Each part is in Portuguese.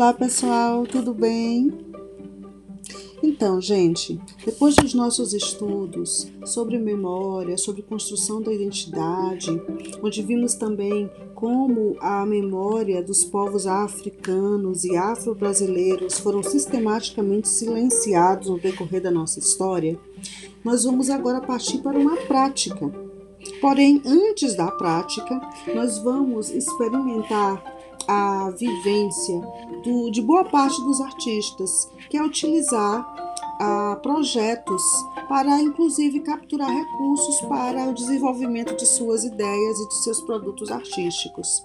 Olá pessoal, tudo bem? Então, gente, depois dos nossos estudos sobre memória, sobre construção da identidade, onde vimos também como a memória dos povos africanos e afro-brasileiros foram sistematicamente silenciados no decorrer da nossa história, nós vamos agora partir para uma prática. Porém, antes da prática, nós vamos experimentar a vivência do, de boa parte dos artistas, que é utilizar ah, projetos para, inclusive, capturar recursos para o desenvolvimento de suas ideias e de seus produtos artísticos.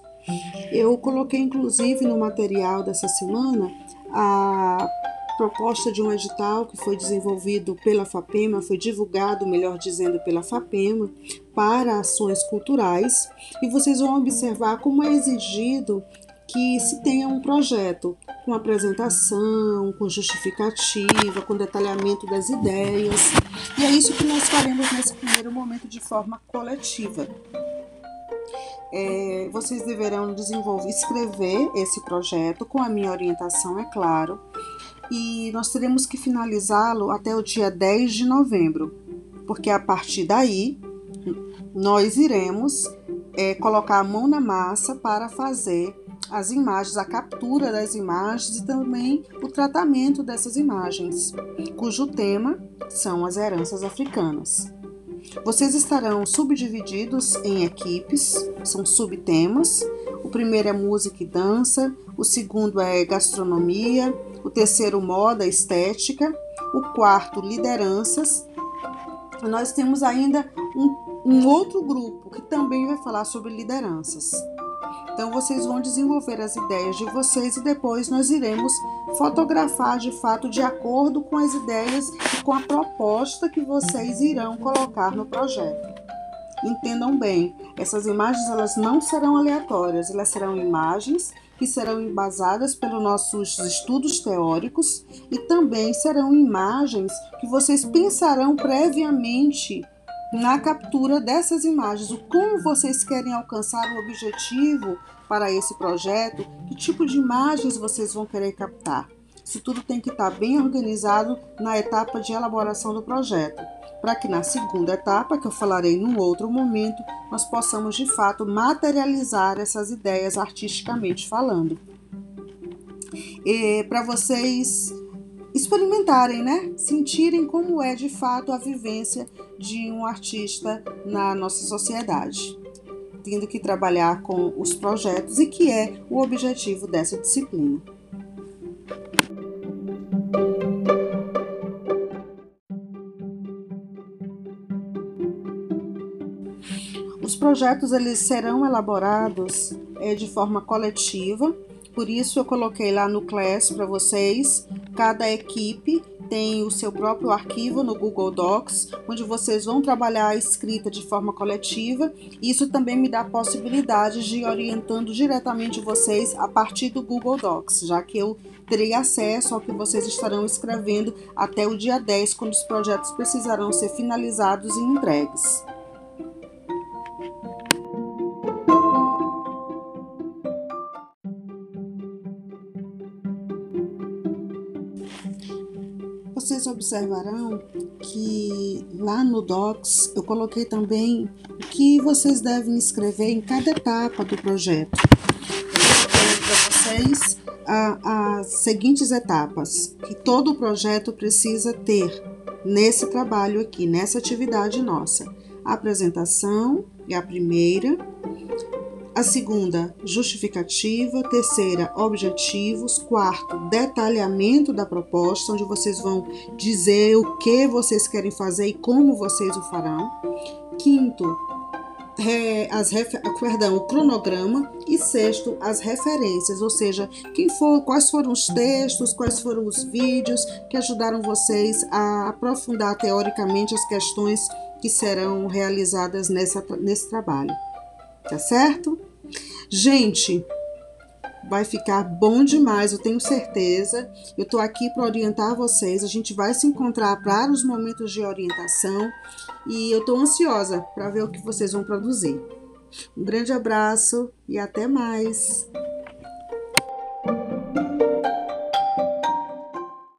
Eu coloquei, inclusive, no material dessa semana a proposta de um edital que foi desenvolvido pela FAPEMA, foi divulgado, melhor dizendo, pela FAPEMA, para ações culturais, e vocês vão observar como é exigido que se tenha um projeto com apresentação, com justificativa, com detalhamento das ideias. E é isso que nós faremos nesse primeiro momento de forma coletiva. É, vocês deverão desenvolver, escrever esse projeto com a minha orientação, é claro, e nós teremos que finalizá-lo até o dia 10 de novembro, porque a partir daí nós iremos é, colocar a mão na massa para fazer as imagens, a captura das imagens e também o tratamento dessas imagens, cujo tema são as heranças africanas. Vocês estarão subdivididos em equipes, são subtemas. O primeiro é música e dança, o segundo é gastronomia, o terceiro moda estética, o quarto lideranças. Nós temos ainda um, um outro grupo que também vai falar sobre lideranças. Então vocês vão desenvolver as ideias de vocês e depois nós iremos fotografar de fato de acordo com as ideias e com a proposta que vocês irão colocar no projeto. Entendam bem, essas imagens elas não serão aleatórias, elas serão imagens que serão embasadas pelos nossos estudos teóricos e também serão imagens que vocês pensarão previamente na captura dessas imagens, o como vocês querem alcançar o objetivo para esse projeto, que tipo de imagens vocês vão querer captar. Isso tudo tem que estar bem organizado na etapa de elaboração do projeto, para que na segunda etapa, que eu falarei num outro momento, nós possamos de fato materializar essas ideias artisticamente falando. Para vocês experimentarem, né? Sentirem como é de fato a vivência de um artista na nossa sociedade, tendo que trabalhar com os projetos e que é o objetivo dessa disciplina. Os projetos eles serão elaborados é, de forma coletiva por isso eu coloquei lá no Class para vocês. Cada equipe tem o seu próprio arquivo no Google Docs, onde vocês vão trabalhar a escrita de forma coletiva. Isso também me dá a possibilidade de ir orientando diretamente vocês a partir do Google Docs, já que eu terei acesso ao que vocês estarão escrevendo até o dia 10, quando os projetos precisarão ser finalizados e entregues. Vocês observarão que lá no Docs eu coloquei também o que vocês devem escrever em cada etapa do projeto. Para vocês as seguintes etapas que todo o projeto precisa ter nesse trabalho aqui, nessa atividade nossa. A apresentação é a primeira, a segunda, justificativa. Terceira, objetivos. Quarto, detalhamento da proposta, onde vocês vão dizer o que vocês querem fazer e como vocês o farão. Quinto, as perdão, o cronograma e sexto as referências, ou seja, quem for, quais foram os textos, quais foram os vídeos que ajudaram vocês a aprofundar teoricamente as questões que serão realizadas nessa, nesse trabalho. Tá certo? Gente, vai ficar bom demais, eu tenho certeza. Eu estou aqui para orientar vocês. A gente vai se encontrar para os momentos de orientação e eu estou ansiosa para ver o que vocês vão produzir. Um grande abraço e até mais!